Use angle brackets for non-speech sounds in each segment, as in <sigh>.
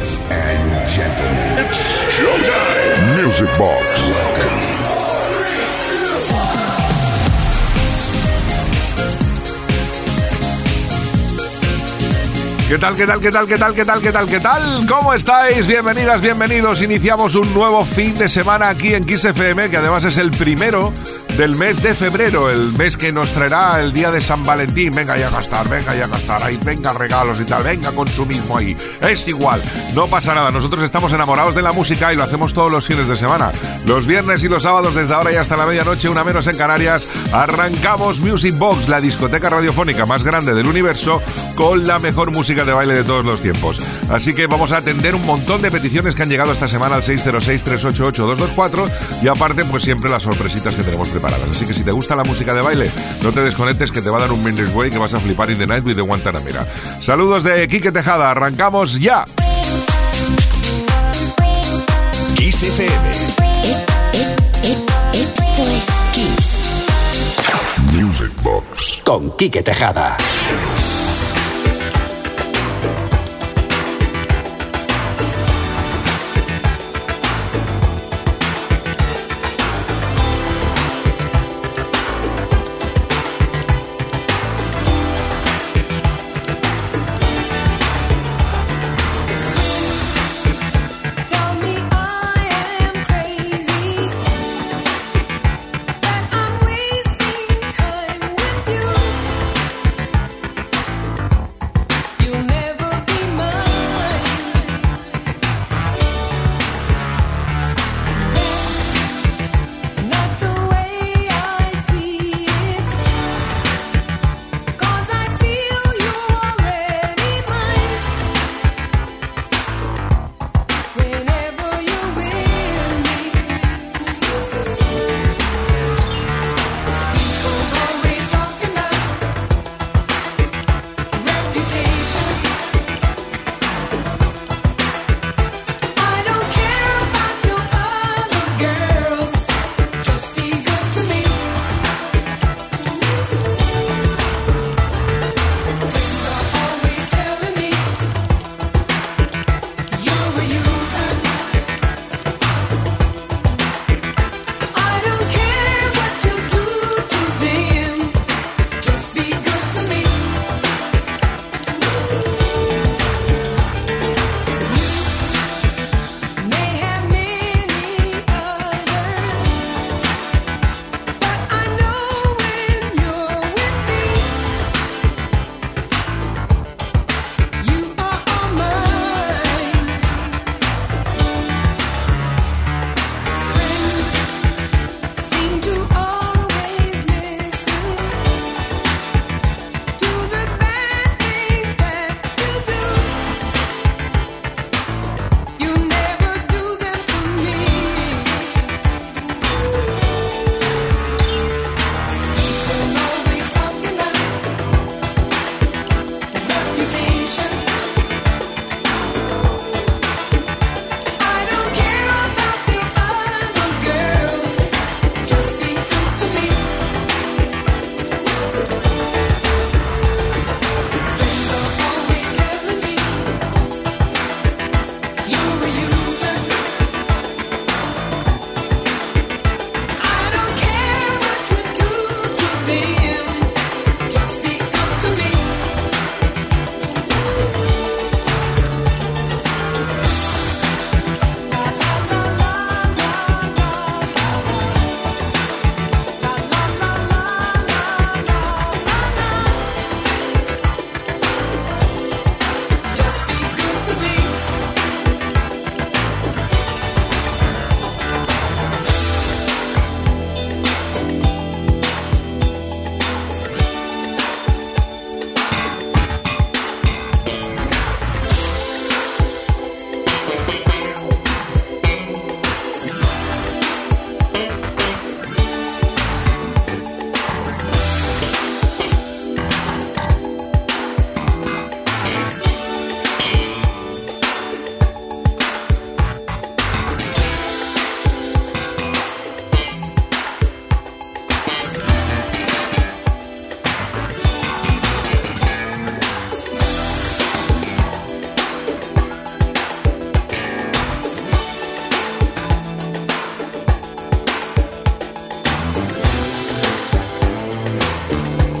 And gentlemen, it's. Music Box. ¿Qué tal, qué tal, qué tal, qué tal, qué tal, qué tal, qué tal? ¿Cómo estáis? Bienvenidas, bienvenidos. Iniciamos un nuevo fin de semana aquí en Kiss FM, que además es el primero del mes de febrero, el mes que nos traerá el día de San Valentín. Venga ya a gastar, venga ya a gastar, ahí venga regalos y tal, venga consumismo ahí. Es igual, no pasa nada. Nosotros estamos enamorados de la música y lo hacemos todos los fines de semana. Los viernes y los sábados, desde ahora y hasta la medianoche, una menos en Canarias, arrancamos Music Box, la discoteca radiofónica más grande del universo, con la mejor música de baile de todos los tiempos. Así que vamos a atender un montón de peticiones que han llegado esta semana al 606-388-224 y aparte, pues siempre las sorpresitas que tenemos preparadas. Así que si te gusta la música de baile, no te desconectes que te va a dar un Minder's Way que vas a flipar in the night with the Guantanamera. Saludos de Quique Tejada, arrancamos ya. Kiss FM. Esto es Kiss. Music Box. con Quique Tejada.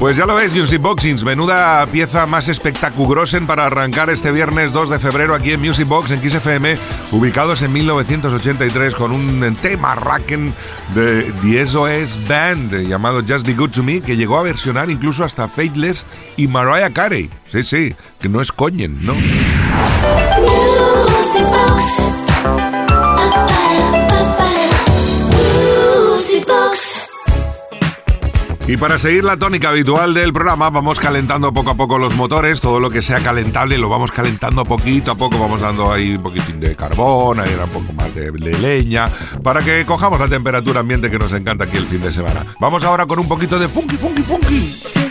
Pues ya lo ves, Music Boxings, menuda pieza más espectaculosa para arrancar este viernes 2 de febrero aquí en Music Box en XFM, ubicados en 1983 con un tema racken de The SOS Band llamado Just Be Good to Me que llegó a versionar incluso hasta Faithless y Mariah Carey. Sí, sí, que no es coñen, ¿no? Music Box. Y para seguir la tónica habitual del programa, vamos calentando poco a poco los motores, todo lo que sea calentable lo vamos calentando poquito a poco, vamos dando ahí un poquitín de carbón, ahí un poco más de, de leña, para que cojamos la temperatura ambiente que nos encanta aquí el fin de semana. Vamos ahora con un poquito de funky, funky, funky.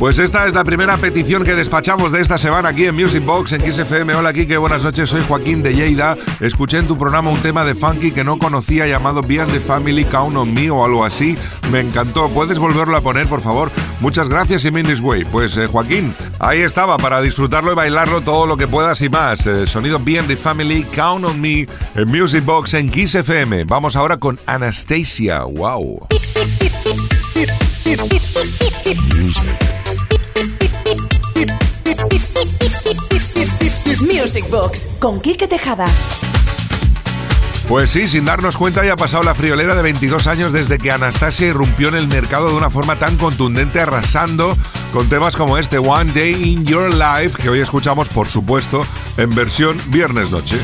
Pues esta es la primera petición que despachamos de esta semana aquí en Music Box en XFM. Hola Kike, buenas noches, soy Joaquín de Lleida. Escuché en tu programa un tema de funky que no conocía llamado Beyond the Family Count on Me o algo así. Me encantó. ¿Puedes volverlo a poner, por favor? Muchas gracias y This Way. Pues eh, Joaquín, ahí estaba para disfrutarlo y bailarlo todo lo que puedas y más. Eh, sonido Beyond the Family Count on Me en Music Box en Kiss FM. Vamos ahora con Anastasia. Wow. Music Box con Quique Tejada. Pues sí, sin darnos cuenta ya ha pasado la friolera de 22 años desde que Anastasia irrumpió en el mercado de una forma tan contundente, arrasando con temas como este One Day in Your Life, que hoy escuchamos, por supuesto, en versión viernes noche.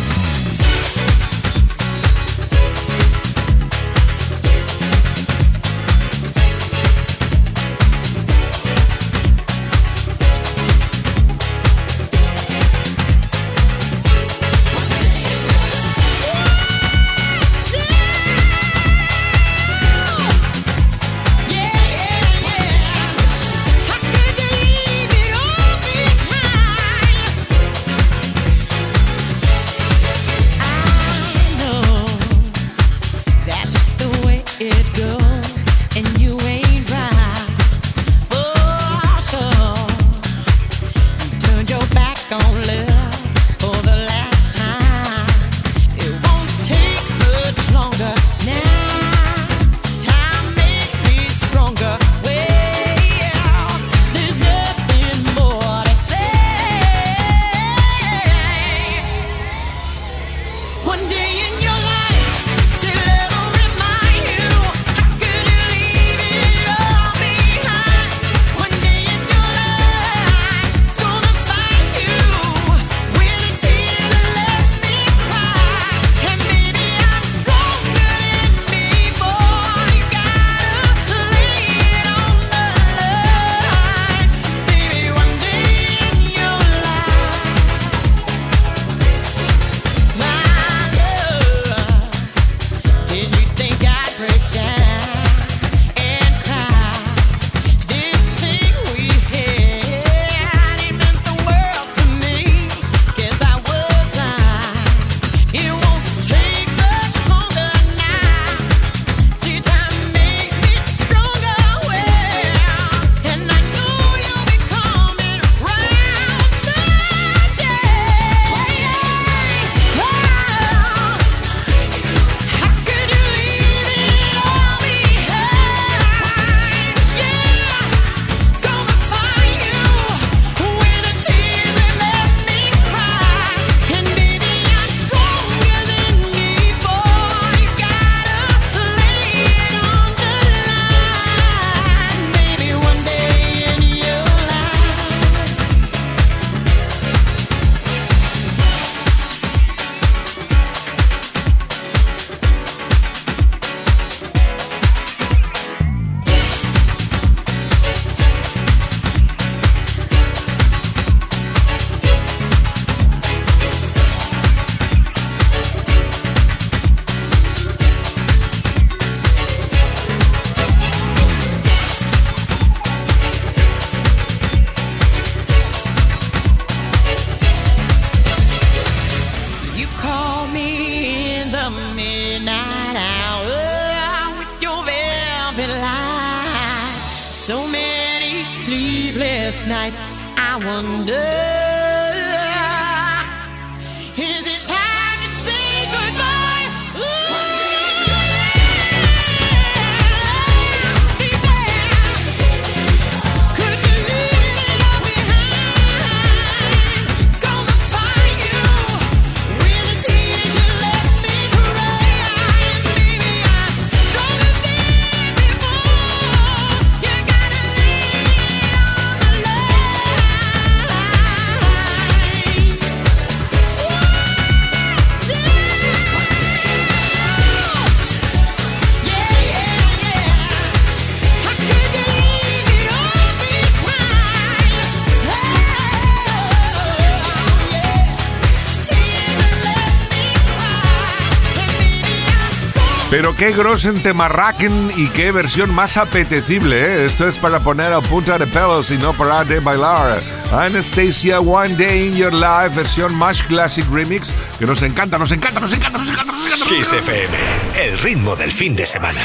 Pero qué grosen temarraquen y qué versión más apetecible, ¿eh? Esto es para poner a punta de pelos y no parar de bailar. Anastasia, One Day in Your Life, versión más classic remix, que nos encanta, nos encanta, nos encanta, nos encanta, nos encanta. Kiss FM, el ritmo del fin de semana.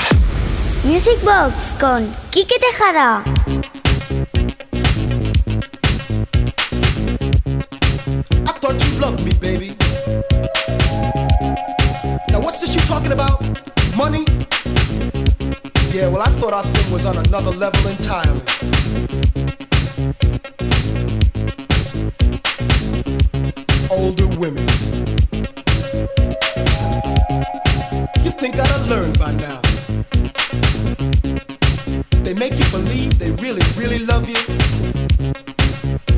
Music Box con Quique Tejada. Thought our thing was on another level entirely. Older women. You think I'd have learned by now? They make you believe they really, really love you.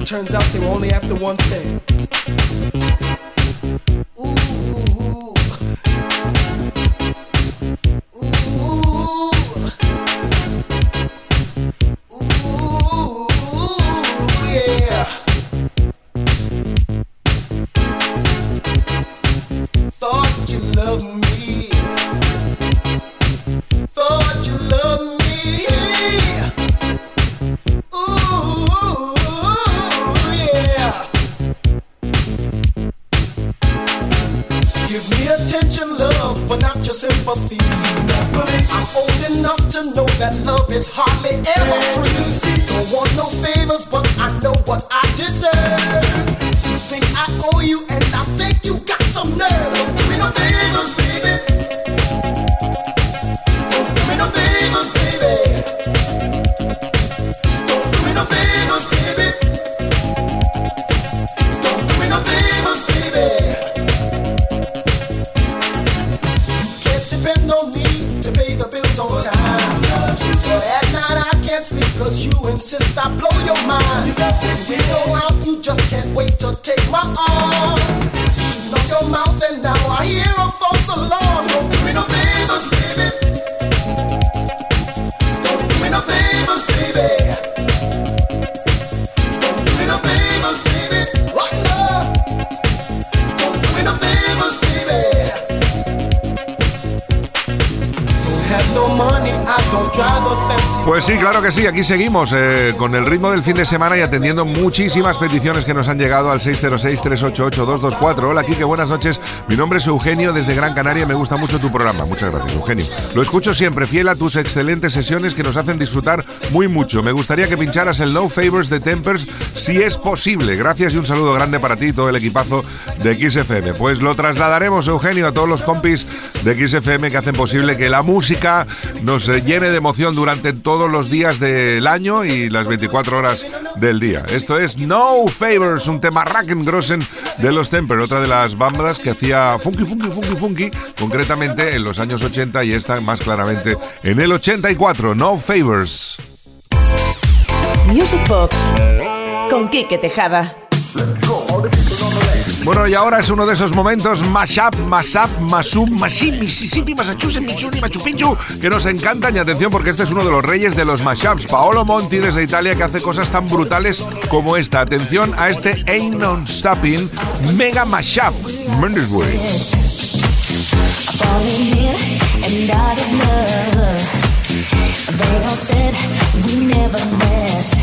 Turns out they were only after one thing. Ooh. That love is hardly ever free. Don't want no favors, but I know what I deserve. Think I owe you, and I think you got some nerve. Sí, claro que sí, aquí seguimos eh, con el ritmo del fin de semana y atendiendo muchísimas peticiones que nos han llegado al 606-388-224. Hola, Kike, buenas noches. Mi nombre es Eugenio desde Gran Canaria. Me gusta mucho tu programa. Muchas gracias, Eugenio. Lo escucho siempre, fiel a tus excelentes sesiones que nos hacen disfrutar muy mucho. Me gustaría que pincharas el No Favors de Tempers si es posible. Gracias y un saludo grande para ti y todo el equipazo de XFM. Pues lo trasladaremos, Eugenio, a todos los compis de XFM que hacen posible que la música nos llene de emoción durante todos los días del año y las 24 horas del día. Esto es No Favors, un tema Grossen de los Temper, otra de las bandas que hacía funky, funky, funky, funky, concretamente en los años 80 y esta más claramente en el 84. No Favors. Music Box con Quique Tejada. Bueno, y ahora es uno de esos momentos mashup, mashup, masum, masim, Mississippi, Massachusetts, Missouri, Machu Picchu, que nos encantan. Y atención, porque este es uno de los reyes de los mashups. Paolo Monti desde Italia, que hace cosas tan brutales como esta. Atención a este Ain't No Stopping Mega Mashup. Mendes Way. falling in and out of love. They all said we never.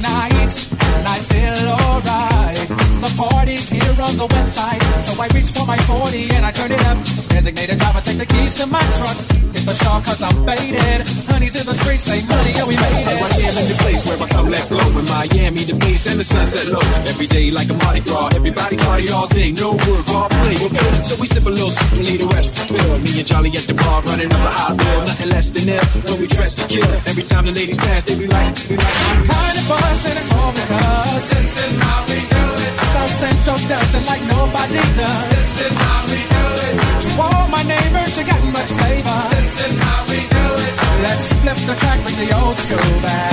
the west side, so I reach for my 40 and I turn it up. Designated driver, take the keys to my truck. Hit the shawl cause I'm faded. Honey's in the streets, say money, and we made it. Right here in the place where I come let flow in Miami, the beach and the sunset low. Every day like a Mardi Gras, everybody party all day, no work, all play. So we sip a little, sip and leave the rest to spill. Me and Johnny at the bar running up a hot bill, nothing less than ill. When we dress to kill, every time the ladies pass, they be like, they be like, I'm kind of buzzed and it's all because this is how we do it. South Central does it like nobody does. This is how we do it. All my neighbors, you got much flavor. This is how we do it. Let's flip the track, bring the old school back.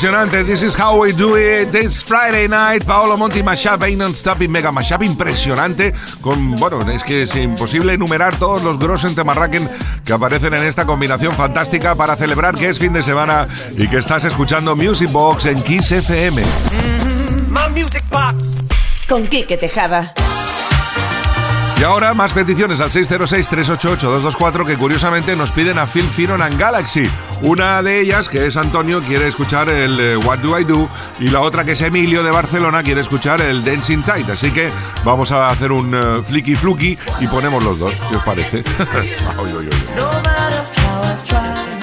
impresionante. This is how we do it. This Friday night. Paolo Monti, Mashup, Ain't Stop Mega Mashup. Impresionante. Con, bueno, es que es imposible enumerar todos los Grossen Temarraken que aparecen en esta combinación fantástica para celebrar que es fin de semana y que estás escuchando Music Box en Kiss FM. Mm-hmm. My music box. Con Kike Tejada. Y ahora más peticiones al 606-388-224 que curiosamente nos piden a Phil Firon and Galaxy. Una de ellas, que es Antonio, quiere escuchar el eh, What Do I Do y la otra que es Emilio de Barcelona quiere escuchar el Dancing Tight. Así que vamos a hacer un eh, uh, flicky flucky y ponemos los dos, si os parece. <laughs>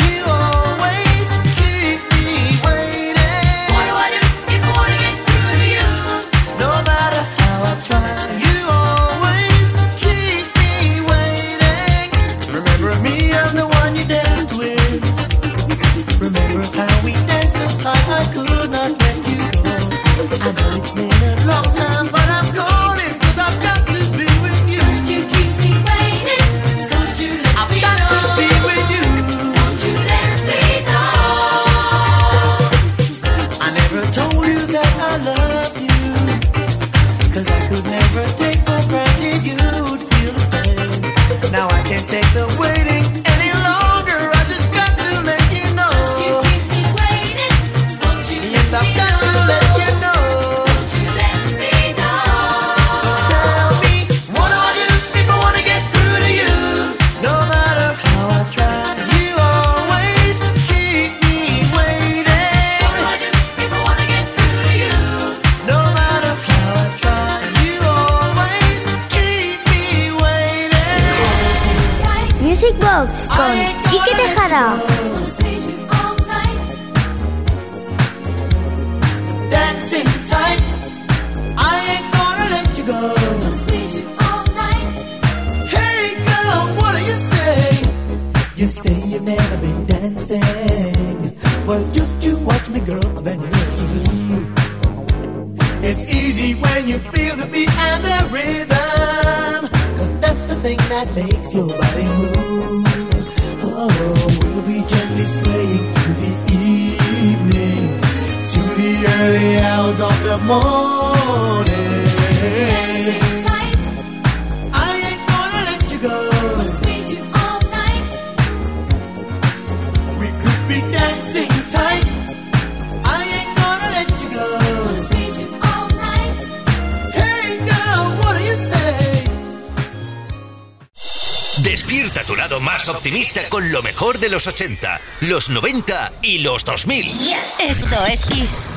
Despierta tu lado más optimista con lo mejor de los 80, los 90 y los 2000. Esto es Kiss.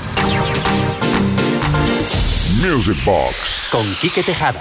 Music Box con Quique Tejada.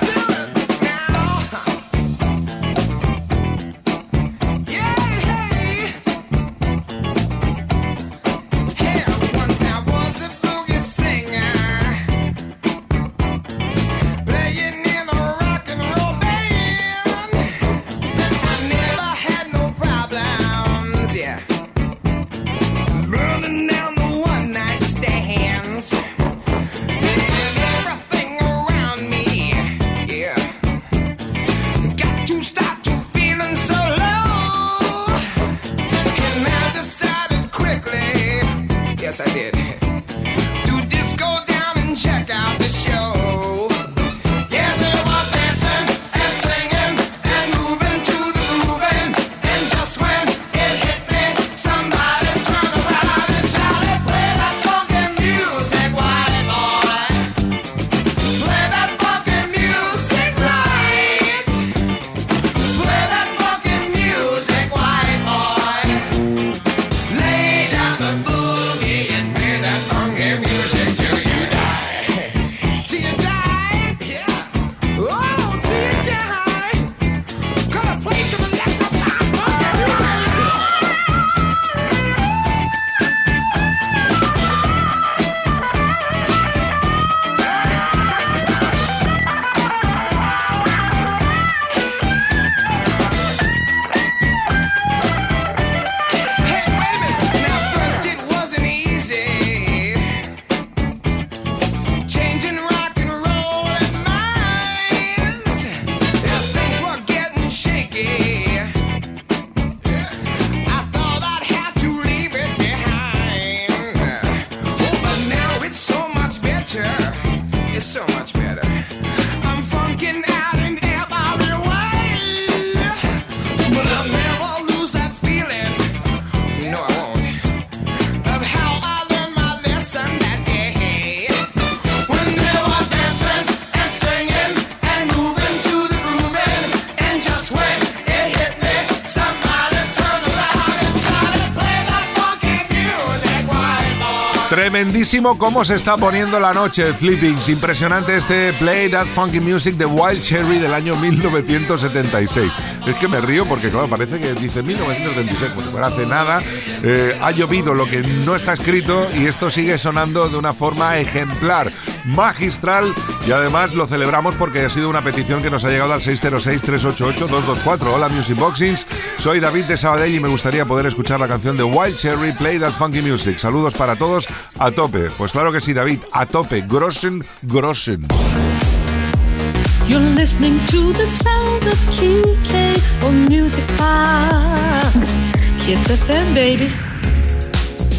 Tremendísimo cómo se está poniendo la noche, Flippings. Impresionante este Play That Funky Music de Wild Cherry del año 1976. Es que me río porque, claro, parece que dice 1976, pues fuera hace nada. Eh, ha llovido lo que no está escrito y esto sigue sonando de una forma ejemplar, magistral y además lo celebramos porque ha sido una petición que nos ha llegado al 606-388-224. Hola Music Boxings, soy David de Sabadell y me gustaría poder escuchar la canción de Wild Cherry Play That Funky Music. Saludos para todos a tope. Pues claro que sí, David, a tope. Grossen, grossen.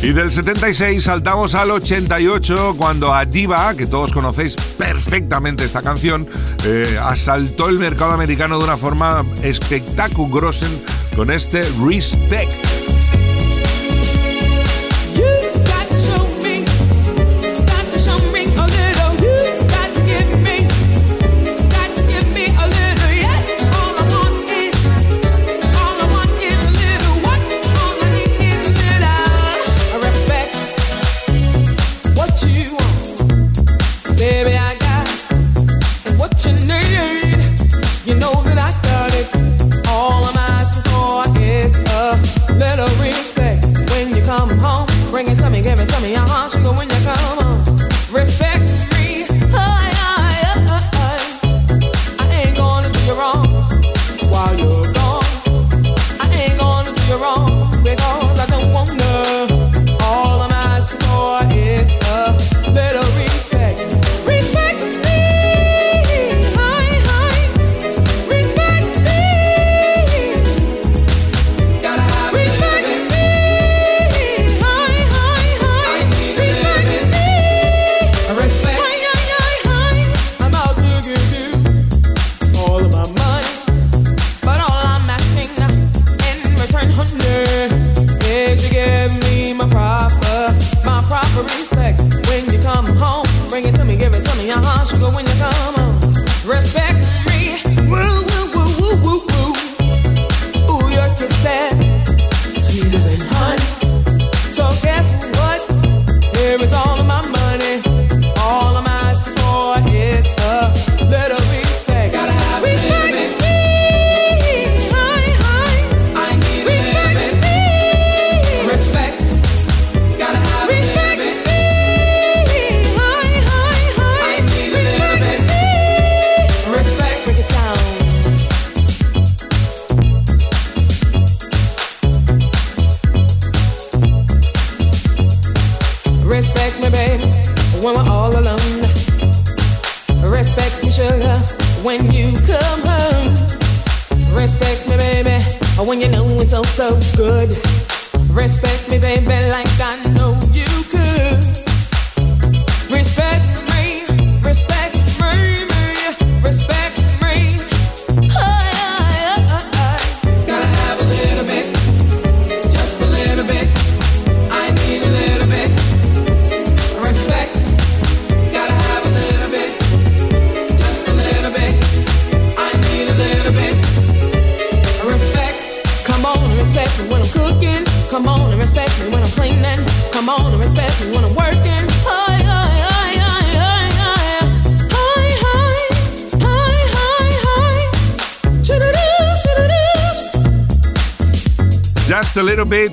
Y del 76 saltamos al 88 cuando a Diva, que todos conocéis perfectamente esta canción, eh, asaltó el mercado americano de una forma espectacular con este Respect.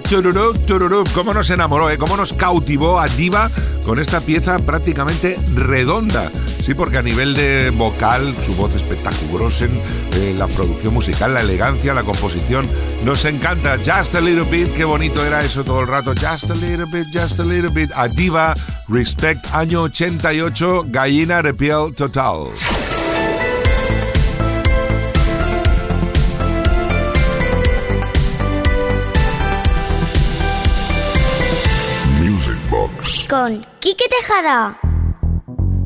Tururú, tururú. Cómo nos enamoró, ¿eh? Cómo nos cautivó a Diva con esta pieza prácticamente redonda. Sí, porque a nivel de vocal, su voz espectacular, eh, la producción musical, la elegancia, la composición, nos encanta. Just a little bit, qué bonito era eso todo el rato. Just a little bit, just a little bit. A Diva, Respect, año 88, gallina de piel total. Con Quique Tejada.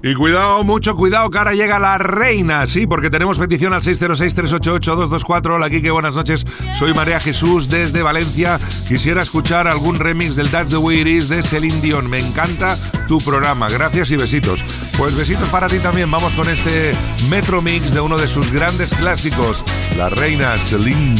Y cuidado, mucho cuidado, que ahora llega la reina, sí, porque tenemos petición al 606-388-224. Hola, Kike, buenas noches. Soy María Jesús desde Valencia. Quisiera escuchar algún remix del That's the Way It Is de Celine Dion. Me encanta tu programa. Gracias y besitos. Pues besitos para ti también. Vamos con este Metro Mix de uno de sus grandes clásicos, la reina Celine.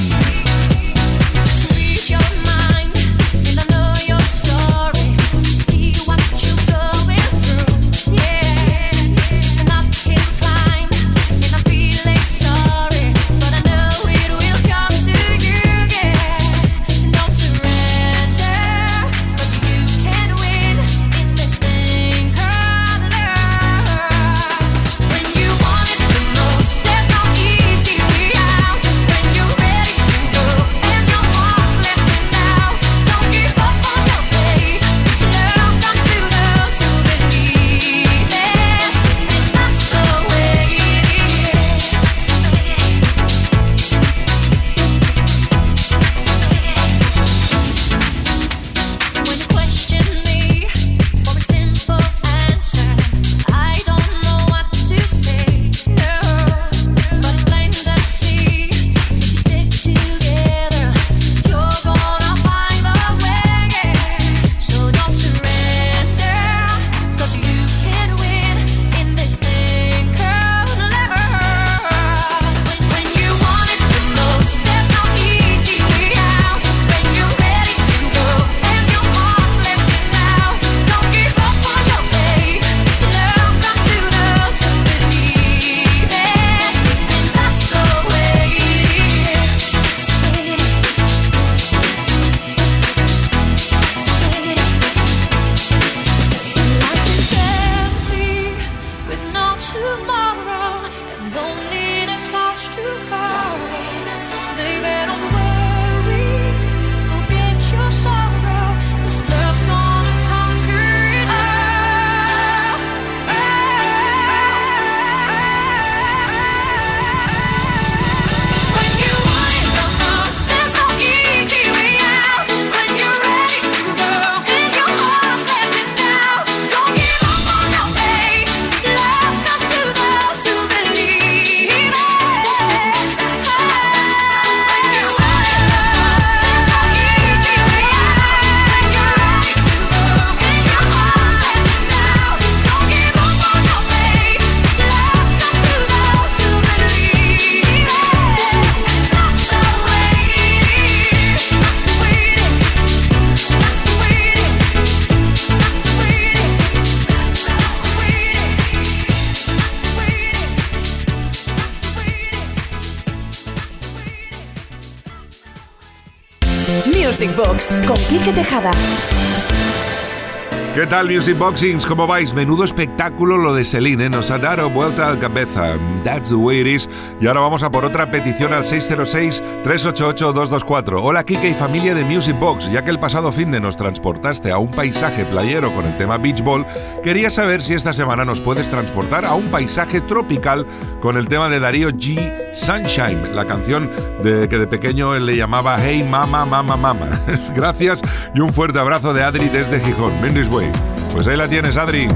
Music Box con Quique Tejada. ¿Qué tal, Music Boxings? ¿Cómo vais? Menudo espectáculo lo de Celine, ¿eh? nos ha dado vuelta a la cabeza. That's the way it is. Y ahora vamos a por otra petición al 606-388-224. Hola, Kike y familia de Music Box. Ya que el pasado fin de nos transportaste a un paisaje playero con el tema Beach Ball, quería saber si esta semana nos puedes transportar a un paisaje tropical con el tema de Darío G. Sunshine, la canción de que de pequeño él le llamaba Hey Mama, Mama, Mama. <laughs> Gracias y un fuerte abrazo de Adri desde Gijón. Mendes Pues ahí la tienes, Adri.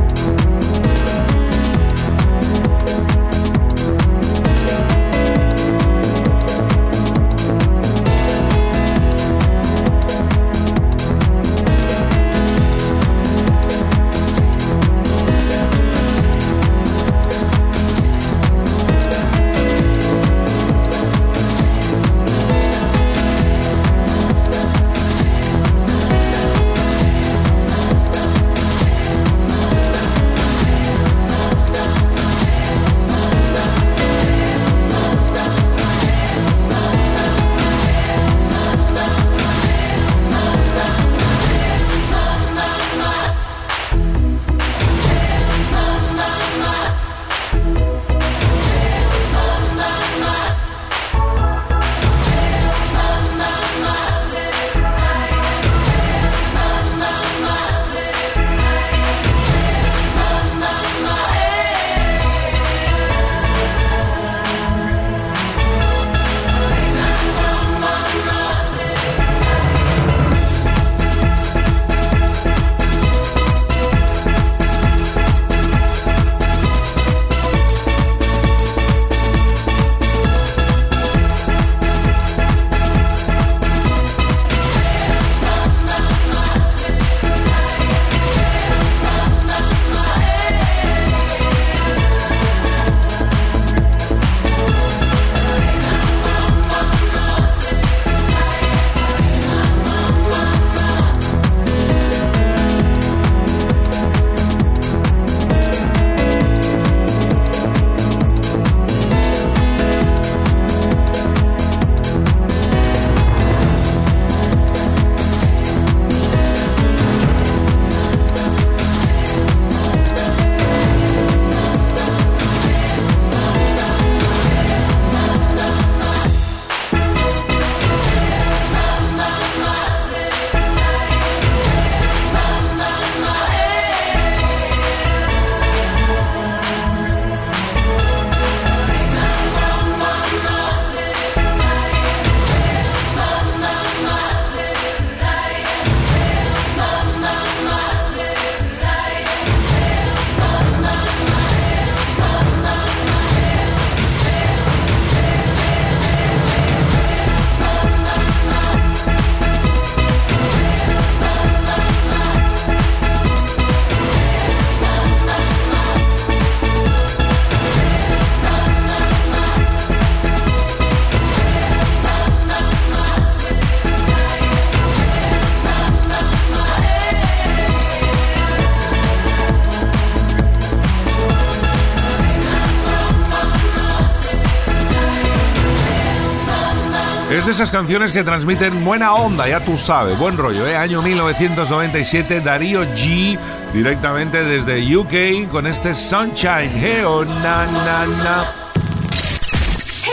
Esas canciones que transmiten buena onda, ya tú sabes, buen rollo, ¿eh? Año 1997, Darío G, directamente desde UK, con este Sunshine, hey, oh, na, na, na.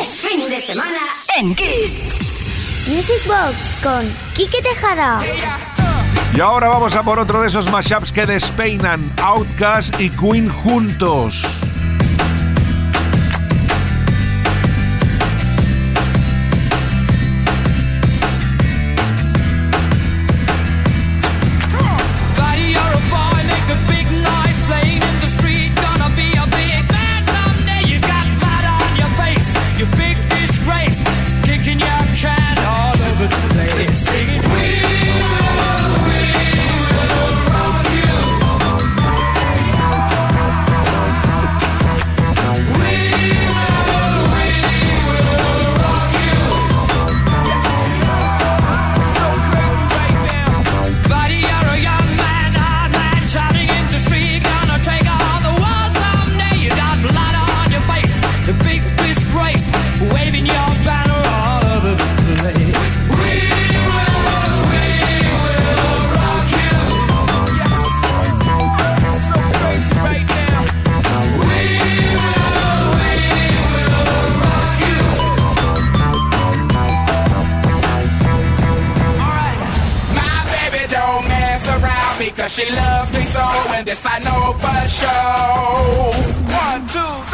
Es fin de semana en Kiss. Music Box con Quique Tejada. Y ahora vamos a por otro de esos mashups que despeinan Outcast y Queen juntos. disgrace, waving your banner all over the place. We will, we will rock you. We will, we will rock you. My baby don't mess around cause she loves me so, and this I know for sure. One, two,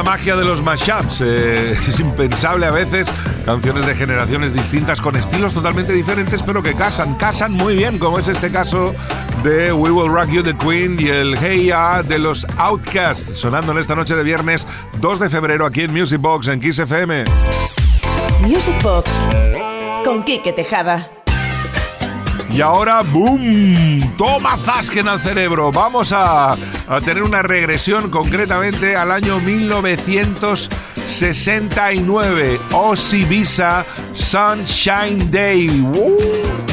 la magia de los mashups. eh, <laughs> es impensable a veces. Canciones de generaciones distintas con estilos totalmente diferentes, pero que casan, casan muy bien, como es este caso de We Will Rock You the Queen y el Hey Ya de los Outcasts, sonando en esta noche de viernes 2 de febrero aquí en Music Box en Kiss FM. Music Box con Quique Tejada. Y ahora, ¡boom! Toma Zasken al cerebro. Vamos a, a tener una regresión concretamente al año 1969. Ozzy Visa Sunshine Day. ¡Uh!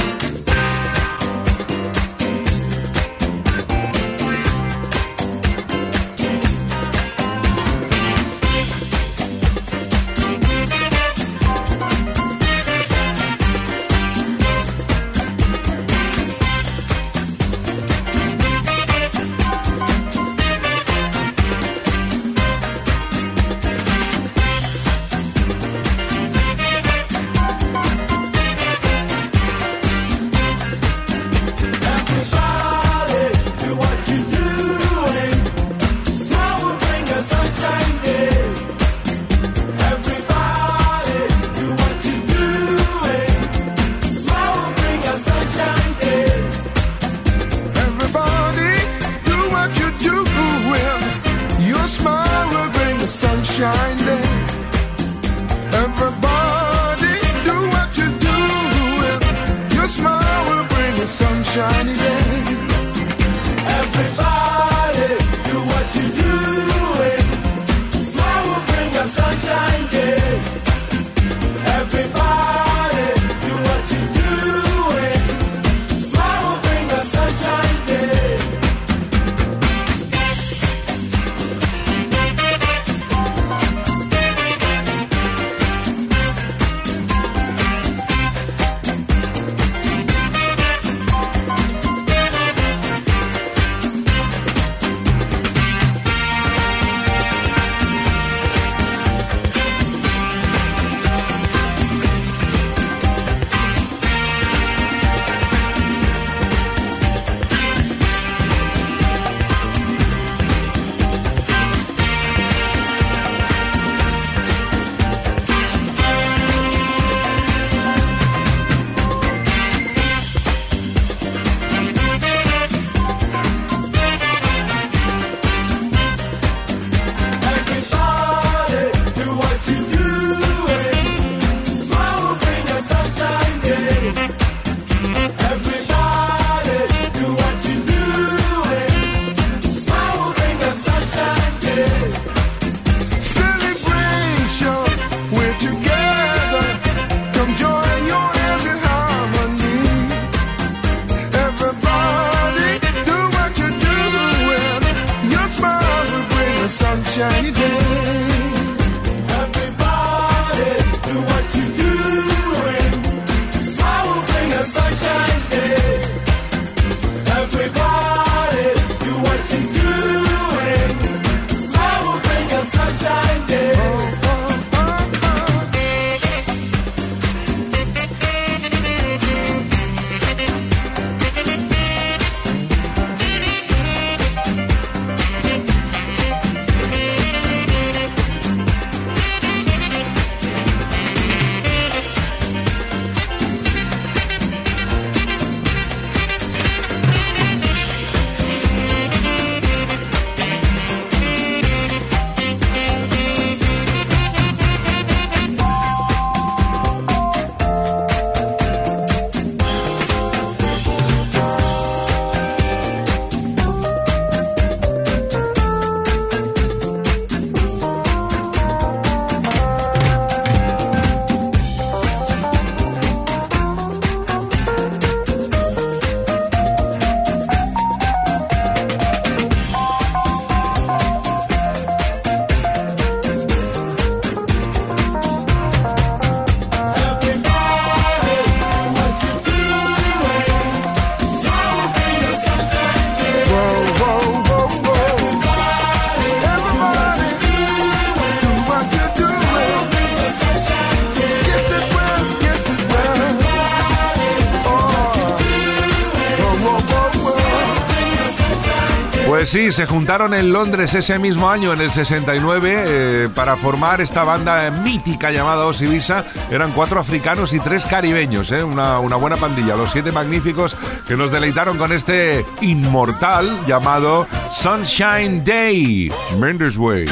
Sí, se juntaron en Londres ese mismo año, en el 69, eh, para formar esta banda mítica llamada Osibisa. Eran cuatro africanos y tres caribeños, eh, una, buena pandilla. Los siete magníficos que nos deleitaron con este inmortal llamado Sunshine Day. Mendes Way.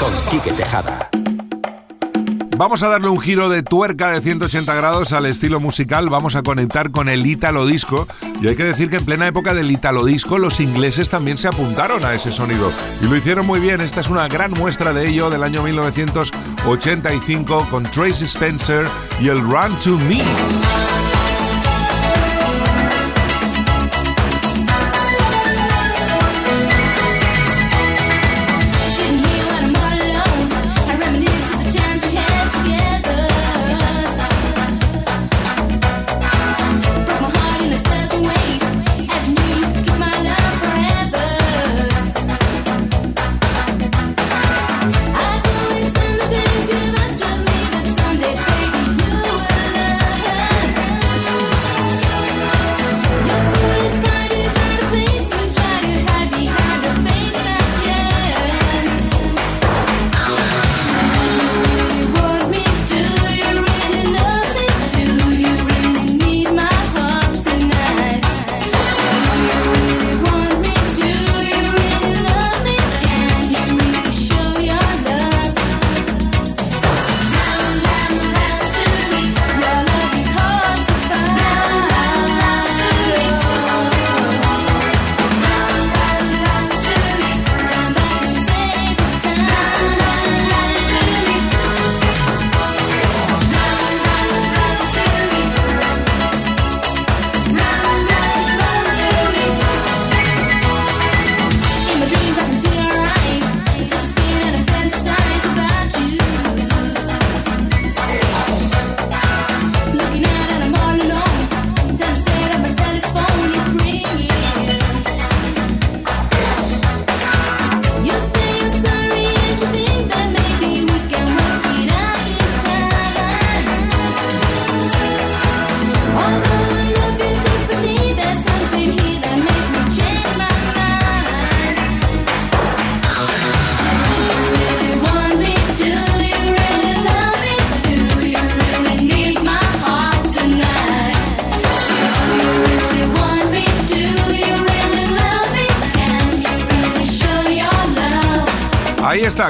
Con Quique Tejada. Vamos a darle un giro de tuerca de 180 grados al estilo musical. Vamos a conectar con el Italo Disco. Y hay que decir que en plena época del Italo Disco, los ingleses también se apuntaron a ese sonido. Y lo hicieron muy bien. Esta es una gran muestra de ello del año 1985 con Tracy Spencer y el Run to Me.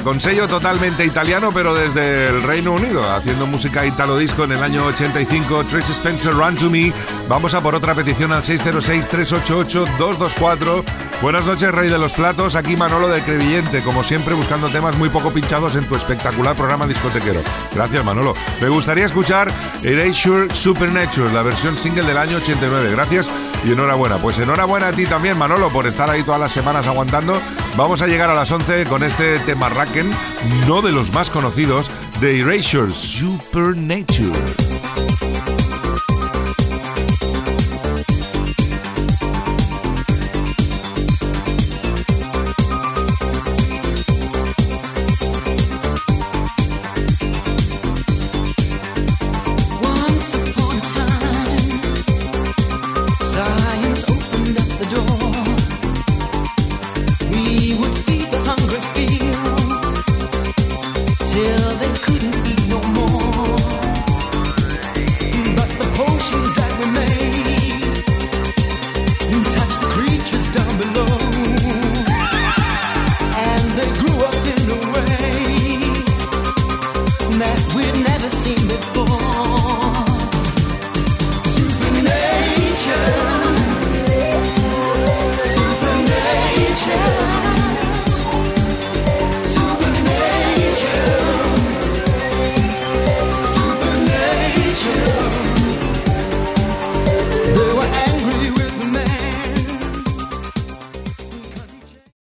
Con sello totalmente italiano, pero desde el Reino Unido, haciendo música italo disco en el año 85, Tracy Spencer Run to Me. Vamos a por otra petición al 606-388-224. Buenas noches, Rey de los Platos. Aquí Manolo de Crevillente, como siempre, buscando temas muy poco pinchados en tu espectacular programa discotequero. Gracias, Manolo. Me gustaría escuchar Erasure Supernatural, la versión single del año 89. Gracias Y enhorabuena, pues enhorabuena a ti también, Manolo, por estar ahí todas las semanas aguantando. Vamos a llegar a las 11 con este tema Racken, no de los más conocidos, de Erasure Supernature.